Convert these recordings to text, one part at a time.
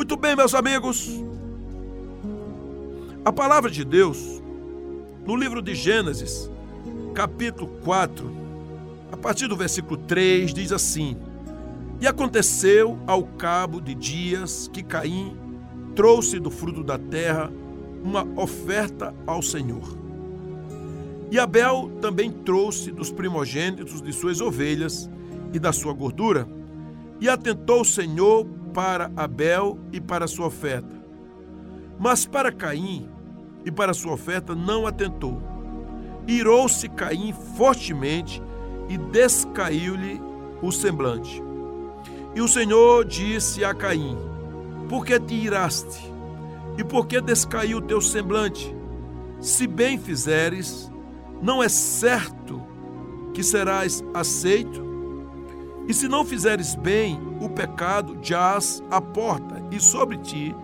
Muito bem, meus amigos. A palavra de Deus, no livro de Gênesis, capítulo 4, a partir do versículo 3, diz assim: E aconteceu ao cabo de dias que Caim trouxe do fruto da terra uma oferta ao Senhor. E Abel também trouxe dos primogênitos de suas ovelhas e da sua gordura. E atentou o Senhor para Abel e para sua oferta. Mas para Caim e para sua oferta não atentou. Irou-se Caim fortemente e descaiu-lhe o semblante. E o Senhor disse a Caim: Por que te iraste? E por que descaiu o teu semblante? Se bem fizeres, não é certo que serás aceito? E se não fizeres bem, o pecado jaz à porta, e sobre ti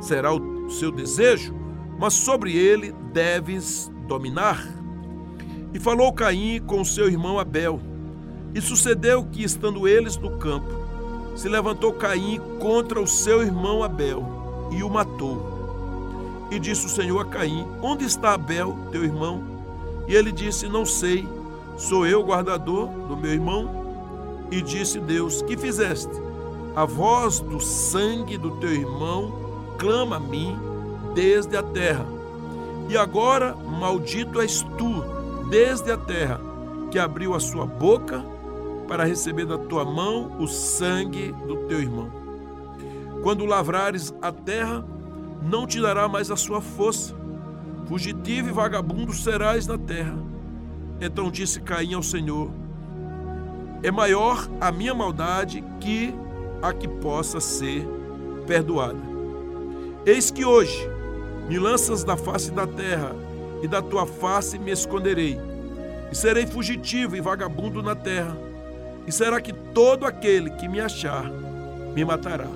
será o seu desejo, mas sobre ele deves dominar. E falou Caim com seu irmão Abel. E sucedeu que, estando eles no campo, se levantou Caim contra o seu irmão Abel e o matou. E disse o Senhor a Caim: Onde está Abel, teu irmão? E ele disse: Não sei, sou eu o guardador do meu irmão? E disse Deus: Que fizeste? A voz do sangue do teu irmão clama a mim desde a terra. E agora maldito és tu desde a terra, que abriu a sua boca para receber da tua mão o sangue do teu irmão. Quando lavrares a terra, não te dará mais a sua força. Fugitivo e vagabundo serás na terra. Então disse Caim ao Senhor: É maior a minha maldade que a que possa ser perdoada. Eis que hoje me lanças da face da terra, e da tua face me esconderei, e serei fugitivo e vagabundo na terra. E será que todo aquele que me achar me matará?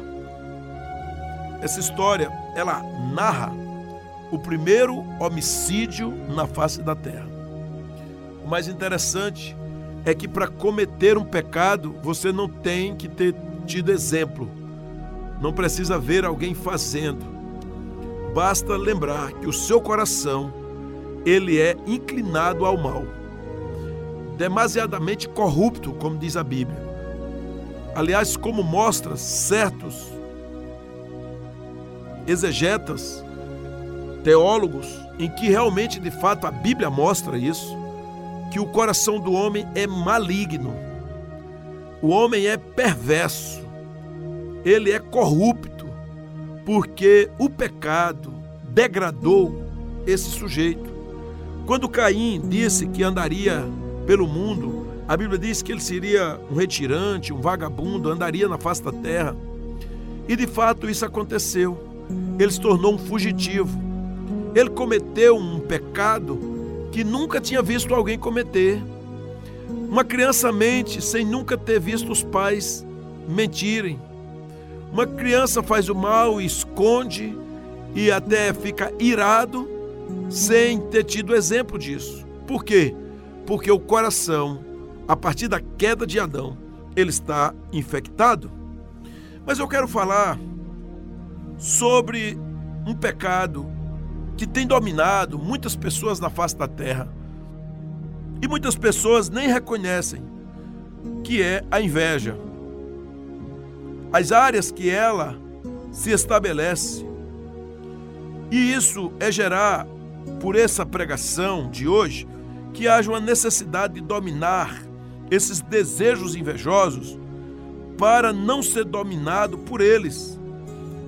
Essa história, ela narra o primeiro homicídio na face da terra. O mais interessante é que para cometer um pecado, você não tem que ter tido exemplo. Não precisa ver alguém fazendo. Basta lembrar que o seu coração ele é inclinado ao mal. Demasiadamente corrupto, como diz a Bíblia. Aliás, como mostra certos exegetas, teólogos, em que realmente, de fato, a Bíblia mostra isso, que o coração do homem é maligno, o homem é perverso, ele é corrupto, porque o pecado degradou esse sujeito. Quando Caim disse que andaria pelo mundo, a Bíblia diz que ele seria um retirante, um vagabundo, andaria na face da terra. E de fato isso aconteceu ele se tornou um fugitivo. Ele cometeu um pecado que nunca tinha visto alguém cometer. Uma criança mente sem nunca ter visto os pais mentirem. Uma criança faz o mal esconde e até fica irado sem ter tido exemplo disso. Por quê? Porque o coração, a partir da queda de Adão, ele está infectado. Mas eu quero falar sobre um pecado que tem dominado muitas pessoas na face da terra. E muitas pessoas nem reconhecem que é a inveja. As áreas que ela se estabelece. E isso é gerar, por essa pregação de hoje, que haja uma necessidade de dominar esses desejos invejosos para não ser dominado por eles.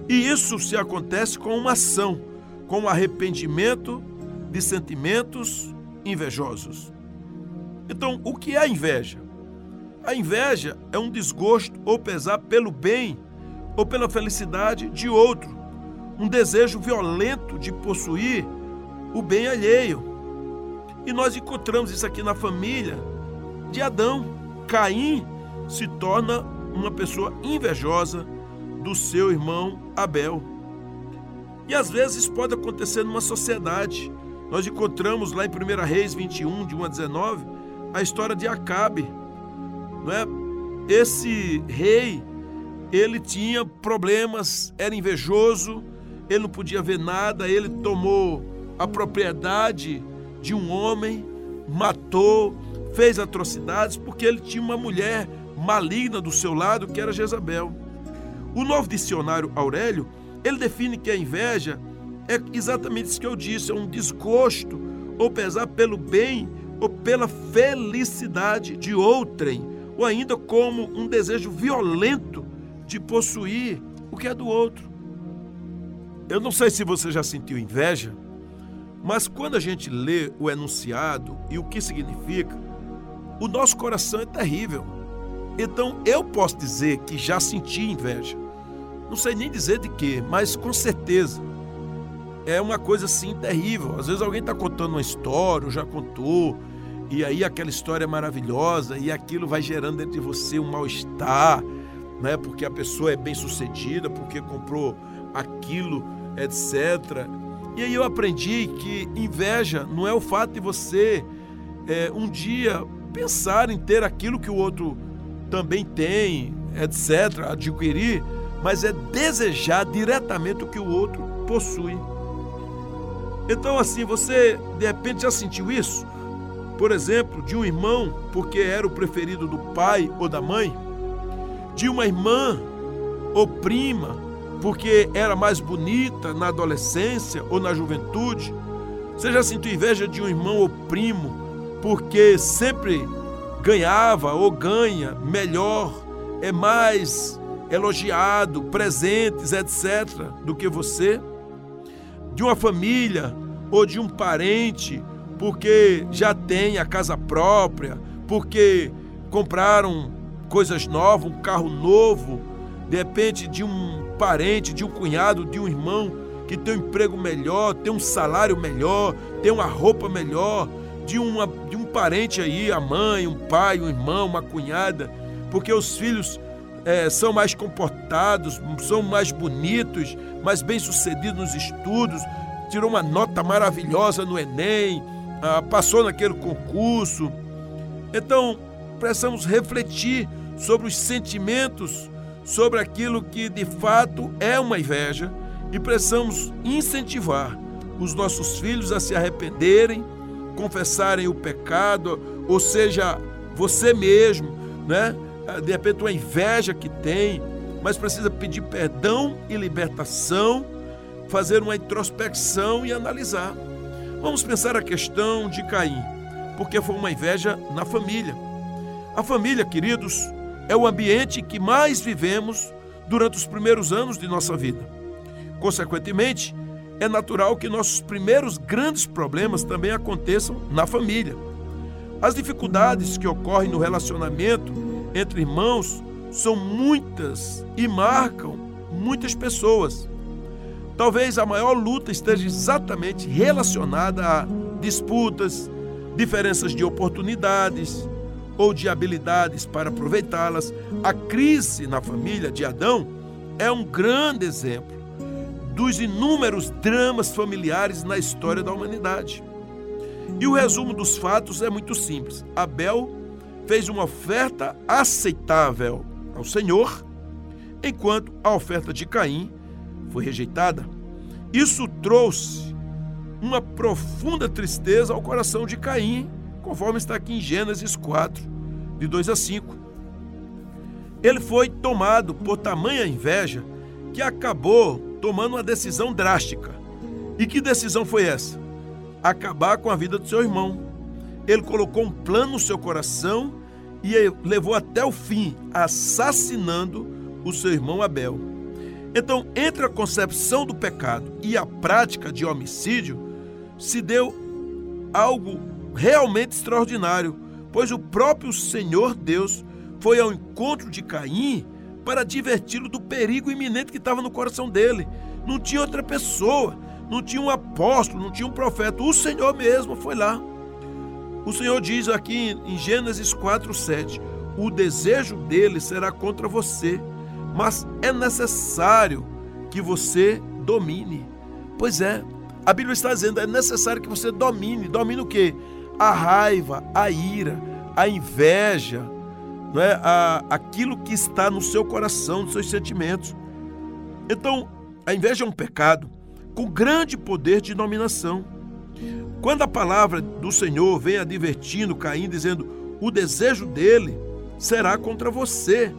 E isso se acontece com uma ação, com arrependimento de sentimentos invejosos. Então, o que é a inveja? A inveja é um desgosto ou pesar pelo bem ou pela felicidade de outro, um desejo violento de possuir o bem alheio. E nós encontramos isso aqui na família de Adão. Caim se torna uma pessoa invejosa do seu irmão Abel. E às vezes pode acontecer numa sociedade. Nós encontramos lá em 1 Reis 21, de 1 a 19, a história de Acabe. Não é? Esse rei, ele tinha problemas, era invejoso, ele não podia ver nada, ele tomou a propriedade de um homem, matou, fez atrocidades porque ele tinha uma mulher maligna do seu lado que era Jezabel. O novo dicionário Aurélio, ele define que a inveja é exatamente isso que eu disse, é um desgosto ou pesar pelo bem ou pela felicidade de outrem, ou ainda como um desejo violento de possuir o que é do outro. Eu não sei se você já sentiu inveja, mas quando a gente lê o enunciado e o que significa, o nosso coração é terrível. Então eu posso dizer que já senti inveja. Não sei nem dizer de quê, mas com certeza é uma coisa assim terrível. Às vezes alguém está contando uma história, ou já contou, e aí aquela história é maravilhosa e aquilo vai gerando dentro de você um mal-estar, né? Porque a pessoa é bem sucedida, porque comprou aquilo, etc. E aí eu aprendi que inveja não é o fato de você é, um dia pensar em ter aquilo que o outro também tem, etc., adquirir, mas é desejar diretamente o que o outro possui. Então, assim, você de repente já sentiu isso? Por exemplo, de um irmão, porque era o preferido do pai ou da mãe, de uma irmã ou prima, porque era mais bonita na adolescência ou na juventude. Você já sentiu inveja de um irmão ou primo, porque sempre ganhava ou ganha melhor, é mais elogiado, presentes, etc., do que você? De uma família ou de um parente, porque já tem a casa própria, porque compraram coisas novas, um carro novo, de repente de um parente, de um cunhado, de um irmão que tem um emprego melhor, tem um salário melhor, tem uma roupa melhor, de, uma, de um parente aí, a mãe, um pai, um irmão, uma cunhada, porque os filhos é, são mais comportados, são mais bonitos, mais bem-sucedidos nos estudos, tirou uma nota maravilhosa no Enem, ah, passou naquele concurso. Então, precisamos refletir sobre os sentimentos, sobre aquilo que de fato é uma inveja e precisamos incentivar os nossos filhos a se arrependerem, confessarem o pecado, ou seja, você mesmo, né? Ah, de repente uma inveja que tem, mas precisa pedir perdão e libertação, fazer uma introspecção e analisar. Vamos pensar a questão de Caim, porque foi uma inveja na família. A família, queridos, é o ambiente que mais vivemos durante os primeiros anos de nossa vida. Consequentemente, é natural que nossos primeiros grandes problemas também aconteçam na família. As dificuldades que ocorrem no relacionamento entre irmãos são muitas e marcam muitas pessoas. Talvez a maior luta esteja exatamente relacionada a disputas, diferenças de oportunidades ou de habilidades para aproveitá-las. A crise na família de Adão é um grande exemplo dos inúmeros dramas familiares na história da humanidade. E o resumo dos fatos é muito simples. Abel fez uma oferta aceitável ao Senhor, enquanto a oferta de Caim foi rejeitada. Isso trouxe uma profunda tristeza ao coração de Caim, conforme está aqui em Gênesis 4, de 2 a 5. Ele foi tomado por tamanha inveja que acabou tomando uma decisão drástica. E que decisão foi essa? Acabar com a vida do seu irmão. Ele colocou um plano no seu coração e levou até o fim, assassinando o seu irmão Abel. Então, entre a concepção do pecado e a prática de homicídio, se deu algo realmente extraordinário, pois o próprio Senhor Deus foi ao encontro de Caim para diverti-lo do perigo iminente que estava no coração dele. Não tinha outra pessoa, não tinha um apóstolo, não tinha um profeta. O Senhor mesmo foi lá. O Senhor diz aqui em Gênesis 4, 7: O desejo dele será contra você, mas é necessário que você domine. Pois é, a Bíblia está dizendo: é necessário que você domine. Domine o quê? A raiva, a ira, a inveja, não é, a, aquilo que está no seu coração, nos seus sentimentos. Então, a inveja é um pecado com grande poder de dominação. Quando a palavra do Senhor vem advertindo Caim, dizendo: o desejo dele será contra você,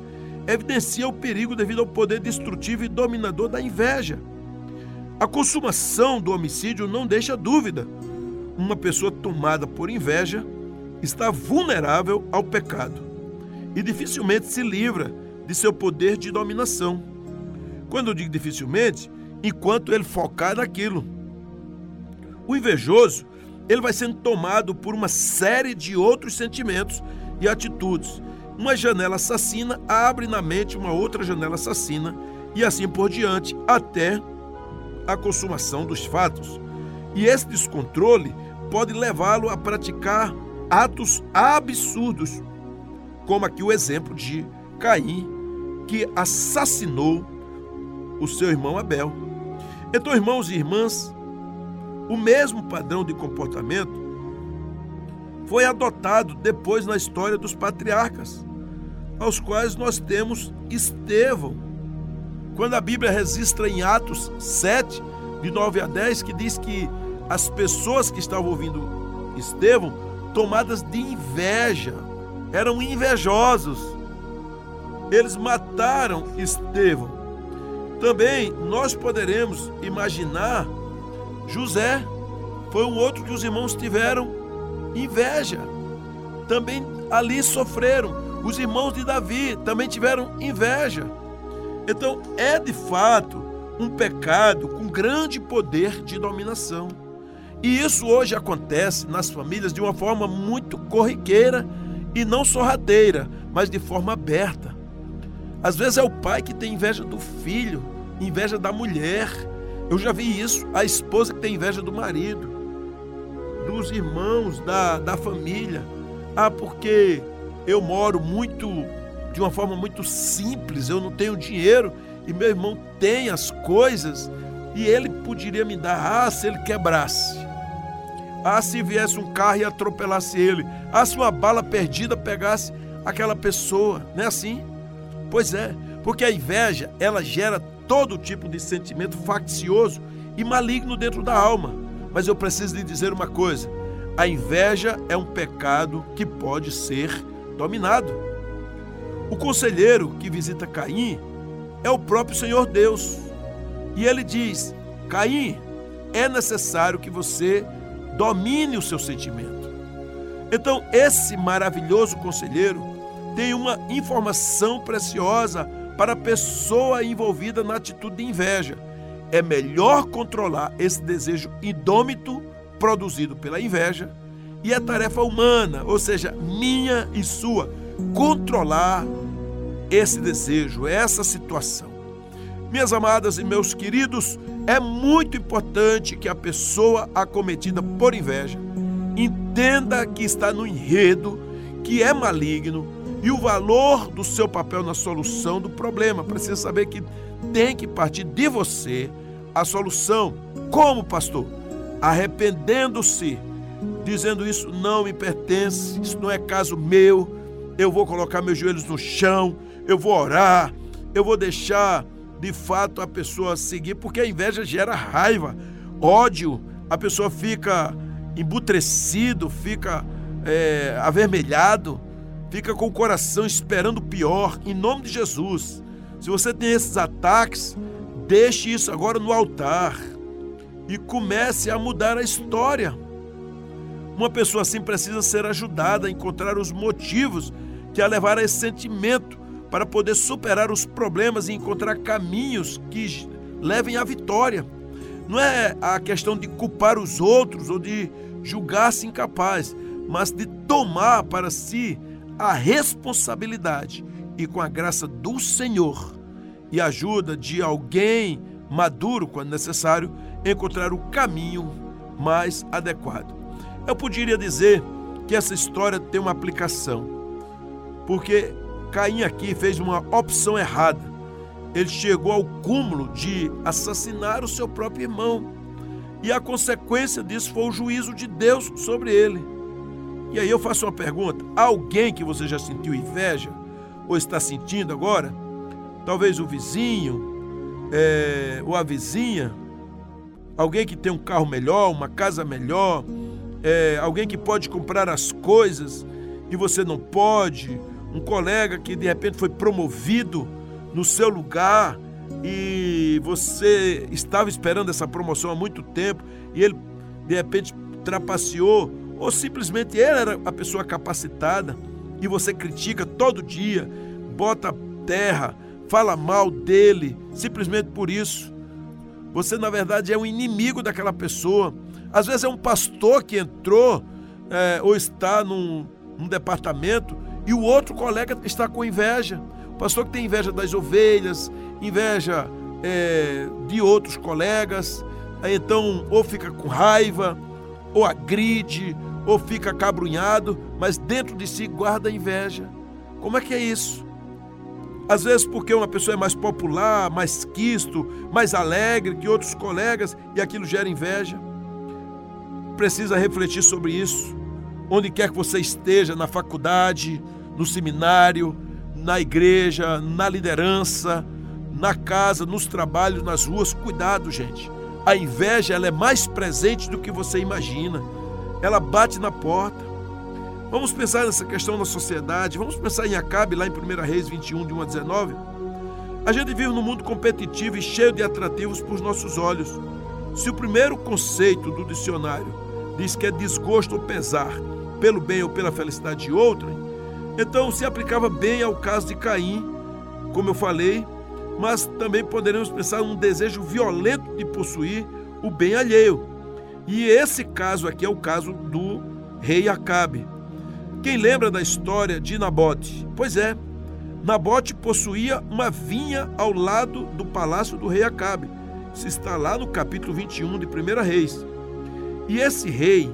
evidencia o perigo devido ao poder destrutivo e dominador da inveja. A consumação do homicídio não deixa dúvida. Uma pessoa tomada por inveja está vulnerável ao pecado e dificilmente se livra de seu poder de dominação. Quando eu digo dificilmente, enquanto ele focar naquilo. O invejoso, ele vai sendo tomado por uma série de outros sentimentos e atitudes. Uma janela assassina abre na mente uma outra janela assassina e assim por diante, até a consumação dos fatos. E esse descontrole pode levá-lo a praticar atos absurdos, como aqui o exemplo de Caim, que assassinou o seu irmão Abel. Então, irmãos e irmãs, o mesmo padrão de comportamento foi adotado depois na história dos patriarcas, aos quais nós temos Estevão, quando a Bíblia registra em Atos 7, de 9 a 10, que diz que as pessoas que estavam ouvindo Estevão, tomadas de inveja, eram invejosos. Eles mataram Estevão. Também nós poderemos imaginar José, foi um outro que os irmãos tiveram inveja. Também ali sofreram. Os irmãos de Davi também tiveram inveja. Então, é de fato um pecado com grande poder de dominação. E isso hoje acontece nas famílias de uma forma muito corriqueira e não sorrateira, mas de forma aberta. Às vezes é o pai que tem inveja do filho, inveja da mulher. Eu já vi isso, a esposa que tem inveja do marido, dos irmãos, da, da família. Ah, porque eu moro muito de uma forma muito simples. Eu não tenho dinheiro e meu irmão tem as coisas e ele poderia me dar. Ah, se ele quebrasse. Ah, se viesse um carro e atropelasse ele. Ah, se uma bala perdida pegasse aquela pessoa. Não é assim? Pois é, porque a inveja ela gera todo tipo de sentimento faccioso e maligno dentro da alma. Mas eu preciso lhe dizer uma coisa: a inveja é um pecado que pode ser dominado. O conselheiro que visita Caim é o próprio Senhor Deus. E ele diz: Caim, é necessário que você domine o seu sentimento. Então, esse maravilhoso conselheiro tem uma informação preciosa para a pessoa envolvida na atitude de inveja. É melhor controlar esse desejo indômito produzido pela inveja e a tarefa humana, ou seja, minha e sua, controlar esse desejo, essa situação. Minhas amadas e meus queridos, é muito importante que a pessoa acometida por inveja entenda que está no enredo, que é maligno e o valor do seu papel na solução do problema. Precisa saber que tem que partir de você a solução. Como, pastor? Arrependendo-se, dizendo isso não me pertence, isso não é caso meu eu vou colocar meus joelhos no chão, eu vou orar, eu vou deixar de fato a pessoa seguir, porque a inveja gera raiva, ódio, a pessoa fica embutrecido, fica é, avermelhado, fica com o coração esperando o pior, em nome de Jesus. Se você tem esses ataques, deixe isso agora no altar e comece a mudar a história. Uma pessoa assim precisa ser ajudada a encontrar os motivos que a levaram a esse sentimento para poder superar os problemas e encontrar caminhos que levem à vitória. Não é a questão de culpar os outros ou de julgar-se incapaz, mas de tomar para si a responsabilidade e com a graça do Senhor e ajuda de alguém maduro, quando necessário, encontrar o caminho mais adequado. Eu poderia dizer que essa história tem uma aplicação, porque Caim aqui fez uma opção errada. Ele chegou ao cúmulo de assassinar o seu próprio irmão. E a consequência disso foi o juízo de Deus sobre ele. E aí eu faço uma pergunta: alguém que você já sentiu inveja? ou está sentindo agora? Talvez o vizinho, é, ou a vizinha, alguém que tem um carro melhor, uma casa melhor, é, alguém que pode comprar as coisas e você não pode, um colega que de repente foi promovido no seu lugar e você estava esperando essa promoção há muito tempo e ele de repente trapaceou, ou simplesmente ele era a pessoa capacitada e você critica todo dia, bota terra, fala mal dele, simplesmente por isso. Você, na verdade, é um inimigo daquela pessoa. Às vezes é um pastor que entrou é, ou está num, num departamento e o outro colega está com inveja. O pastor que tem inveja das ovelhas, inveja é, de outros colegas, aí então ou fica com raiva, ou agride, ou fica cabrunhado, mas dentro de si guarda inveja. Como é que é isso? Às vezes porque uma pessoa é mais popular, mais quisto, mais alegre que outros colegas e aquilo gera inveja. Precisa refletir sobre isso. Onde quer que você esteja, na faculdade, no seminário, na igreja, na liderança, na casa, nos trabalhos, nas ruas, cuidado, gente. A inveja ela é mais presente do que você imagina. Ela bate na porta. Vamos pensar nessa questão na sociedade. Vamos pensar em Acabe, lá em 1 Reis 21, de 1 a 19. A gente vive num mundo competitivo e cheio de atrativos para os nossos olhos. Se o primeiro conceito do dicionário diz que é desgosto ou pesar pelo bem ou pela felicidade de outrem, então se aplicava bem ao caso de Caim, como eu falei, mas também poderemos pensar num desejo violento de possuir o bem alheio. E esse caso aqui é o caso do rei Acabe. Quem lembra da história de Nabote? Pois é, Nabote possuía uma vinha ao lado do palácio do rei Acabe. Isso está lá no capítulo 21 de 1 Reis. E esse rei,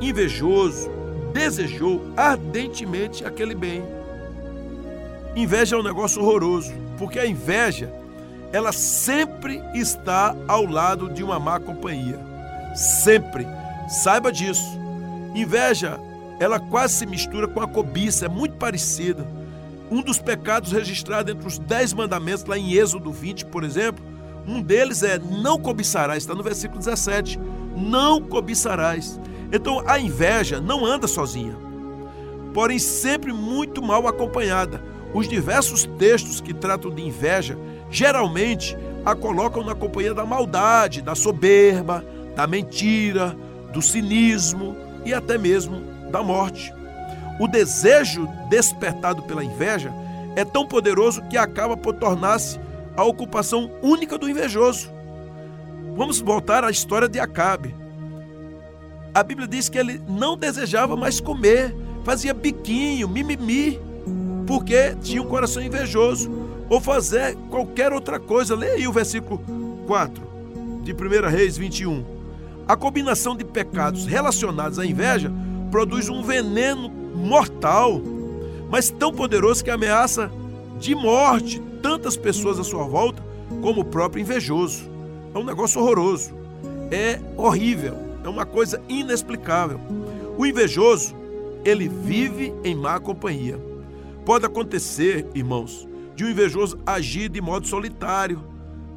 invejoso, desejou ardentemente aquele bem. Inveja é um negócio horroroso, porque a inveja, ela sempre está ao lado de uma má companhia. Sempre. Saiba disso. Inveja ela quase se mistura com a cobiça, é muito parecida. Um dos pecados registrados entre os dez mandamentos, lá em Êxodo 20, por exemplo, um deles é não cobiçarás, está no versículo 17. Não cobiçarás. Então a inveja não anda sozinha, porém sempre muito mal acompanhada. Os diversos textos que tratam de inveja geralmente a colocam na companhia da maldade, da soberba, da mentira, do cinismo e até mesmo da morte. O desejo despertado pela inveja é tão poderoso que acaba por tornar-se a ocupação única do invejoso. Vamos voltar à história de Acabe. A Bíblia diz que ele não desejava mais comer, fazia biquinho, mimimi, porque tinha um coração invejoso, ou fazer qualquer outra coisa. Leia aí o versículo 4 de 1 Reis 21. A combinação de pecados relacionados à inveja produz um veneno mortal, mas tão poderoso que ameaça de morte tantas pessoas à sua volta, como o próprio invejoso. É um negócio horroroso, é horrível, é uma coisa inexplicável. O invejoso, ele vive em má companhia. Pode acontecer, irmãos, de um invejoso agir de modo solitário,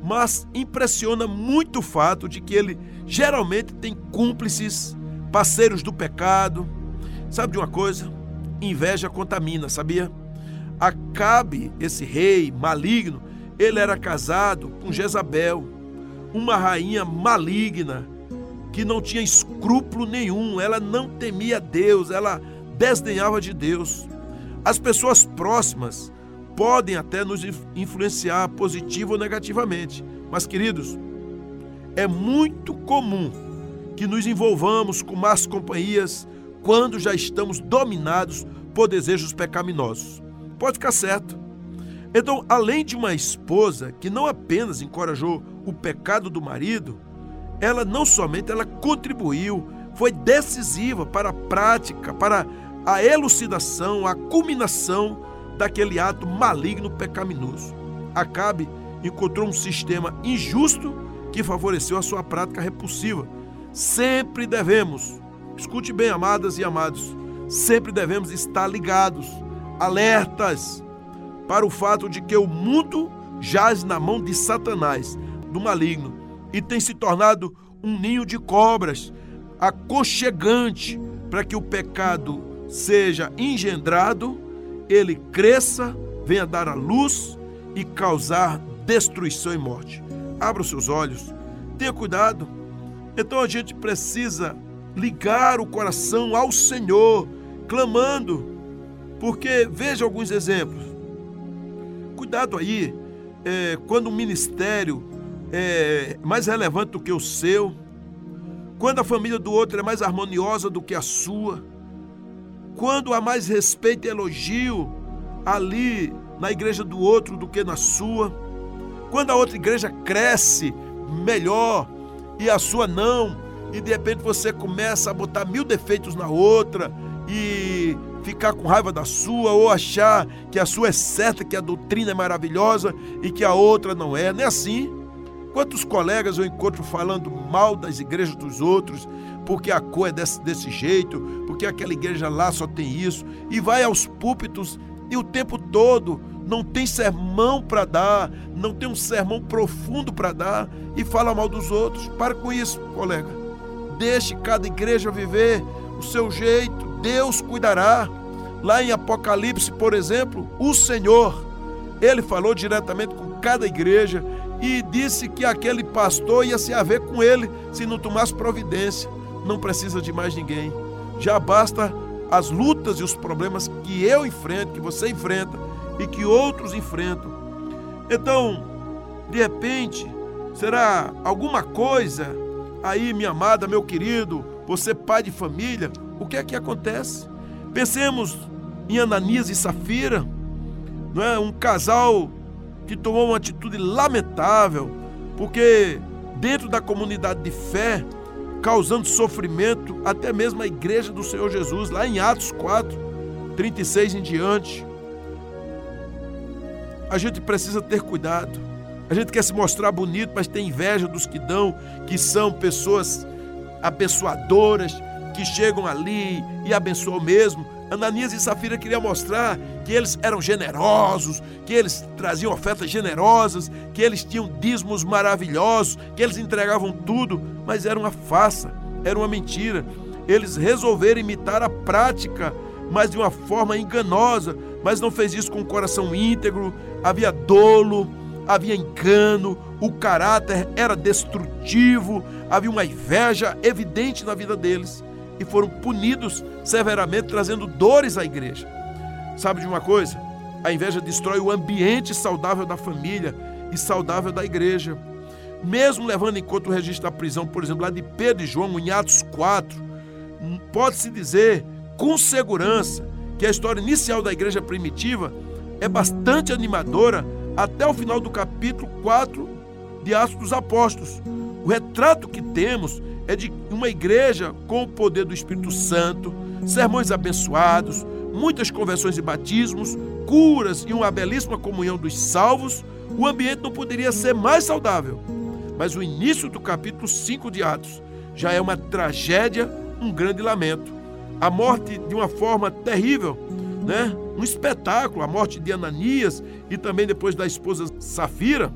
mas impressiona muito o fato de que ele geralmente tem cúmplices parceiros do pecado. Sabe de uma coisa? Inveja contamina, sabia? Acabe, esse rei maligno, ele era casado com Jezabel, uma rainha maligna que não tinha escrúpulo nenhum, ela não temia Deus, ela desdenhava de Deus. As pessoas próximas podem até nos influenciar positivo ou negativamente, mas queridos, é muito comum que nos envolvamos com más companhias quando já estamos dominados por desejos pecaminosos. Pode ficar certo. Então, além de uma esposa que não apenas encorajou o pecado do marido, ela não somente ela contribuiu, foi decisiva para a prática, para a elucidação, a culminação daquele ato maligno pecaminoso. Acabe encontrou um sistema injusto que favoreceu a sua prática repulsiva, Sempre devemos, escute bem, amadas e amados, sempre devemos estar ligados, alertas, para o fato de que o mundo jaz na mão de Satanás, do maligno, e tem se tornado um ninho de cobras, aconchegante para que o pecado seja engendrado, ele cresça, venha dar a luz e causar destruição e morte. Abra os seus olhos, tenha cuidado. Então a gente precisa ligar o coração ao Senhor, clamando, porque veja alguns exemplos. Cuidado aí, é, quando o ministério é mais relevante do que o seu, quando a família do outro é mais harmoniosa do que a sua, quando há mais respeito e elogio ali na igreja do outro do que na sua, quando a outra igreja cresce melhor e a sua não, e de repente você começa a botar mil defeitos na outra e ficar com raiva da sua ou achar que a sua é certa, que a doutrina é maravilhosa e que a outra não é, não é assim. Quantos colegas eu encontro falando mal das igrejas dos outros, porque a cor é desse, desse jeito, porque aquela igreja lá só tem isso, e vai aos púlpitos e o tempo todo não tem sermão para dar, não tem um sermão profundo para dar e fala mal dos outros. Para com isso, colega. Deixe cada igreja viver o seu jeito, Deus cuidará. Lá em Apocalipse, por exemplo, o Senhor, ele falou diretamente com cada igreja e disse que aquele pastor ia se haver com ele se não tomasse providência. Não precisa de mais ninguém. Já basta as lutas e os problemas que eu enfrento, que você enfrenta e que outros enfrentam. Então, de repente, será alguma coisa aí, minha amada, meu querido, você pai de família, o que é que acontece? Pensemos em Ananias e Safira, não é? Um casal que tomou uma atitude lamentável, porque dentro da comunidade de fé, causando sofrimento até mesmo a igreja do Senhor Jesus, lá em Atos 4, 36 em diante. A gente precisa ter cuidado. A gente quer se mostrar bonito, mas tem inveja dos que dão, que são pessoas abençoadoras, que chegam ali e abençoam mesmo, Ananias e Safira queriam mostrar que eles eram generosos, que eles traziam ofertas generosas, que eles tinham dízimos maravilhosos, que eles entregavam tudo, mas era uma farsa, era uma mentira. Eles resolveram imitar a prática, mas de uma forma enganosa, mas não fez isso com o coração íntegro, havia dolo, havia engano, o caráter era destrutivo, havia uma inveja evidente na vida deles e foram punidos severamente, trazendo dores à igreja. Sabe de uma coisa? A inveja destrói o ambiente saudável da família e saudável da igreja. Mesmo levando em conta o registro da prisão, por exemplo, lá de Pedro e João, em Atos 4, pode-se dizer com segurança que a história inicial da igreja primitiva é bastante animadora até o final do capítulo 4 de Atos dos Apóstolos. O retrato que temos é de uma igreja com o poder do Espírito Santo, sermões abençoados, muitas conversões e batismos, curas e uma belíssima comunhão dos salvos, o ambiente não poderia ser mais saudável. Mas o início do capítulo 5 de Atos já é uma tragédia, um grande lamento. A morte de uma forma terrível, né? Um espetáculo, a morte de Ananias e também depois da esposa Safira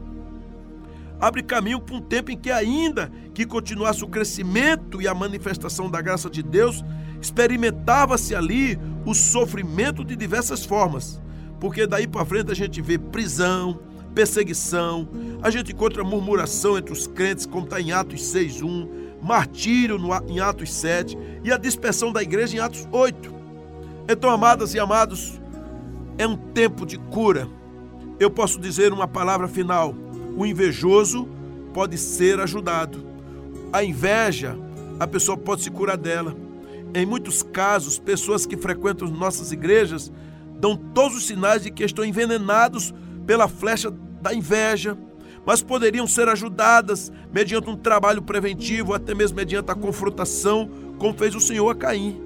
abre caminho para um tempo em que, ainda que continuasse o crescimento e a manifestação da graça de Deus, experimentava-se ali o sofrimento de diversas formas. Porque daí para frente a gente vê prisão, perseguição, a gente encontra murmuração entre os crentes, como está em Atos 6.1, martírio no, em Atos 7 e a dispersão da igreja em Atos 8. Então, amadas e amados, é um tempo de cura. Eu posso dizer uma palavra final o invejoso pode ser ajudado. A inveja, a pessoa pode se curar dela. Em muitos casos, pessoas que frequentam nossas igrejas dão todos os sinais de que estão envenenados pela flecha da inveja, mas poderiam ser ajudadas mediante um trabalho preventivo, até mesmo mediante a confrontação, como fez o Senhor a Caim,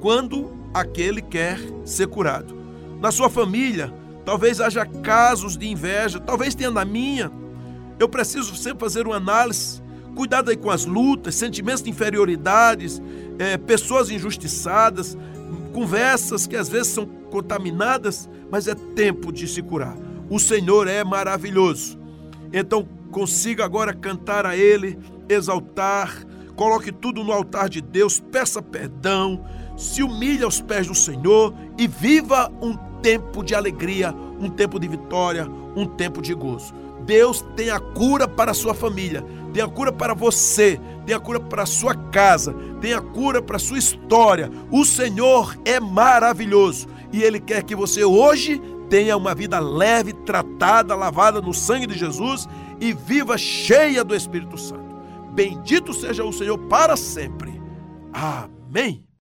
quando aquele quer ser curado. Na sua família, Talvez haja casos de inveja, talvez tenha na minha. Eu preciso sempre fazer uma análise. Cuidado aí com as lutas, sentimentos de inferioridades, é, pessoas injustiçadas, conversas que às vezes são contaminadas, mas é tempo de se curar. O Senhor é maravilhoso. Então consiga agora cantar a Ele, exaltar, coloque tudo no altar de Deus, peça perdão, se humilhe aos pés do Senhor e viva um tempo de alegria, um tempo de vitória, um tempo de gozo. Deus tem a cura para a sua família, tem a cura para você, tem a cura para a sua casa, tem a cura para a sua história. O Senhor é maravilhoso e Ele quer que você hoje tenha uma vida leve, tratada, lavada no sangue de Jesus e viva cheia do Espírito Santo. Bendito seja o Senhor para sempre. Amém.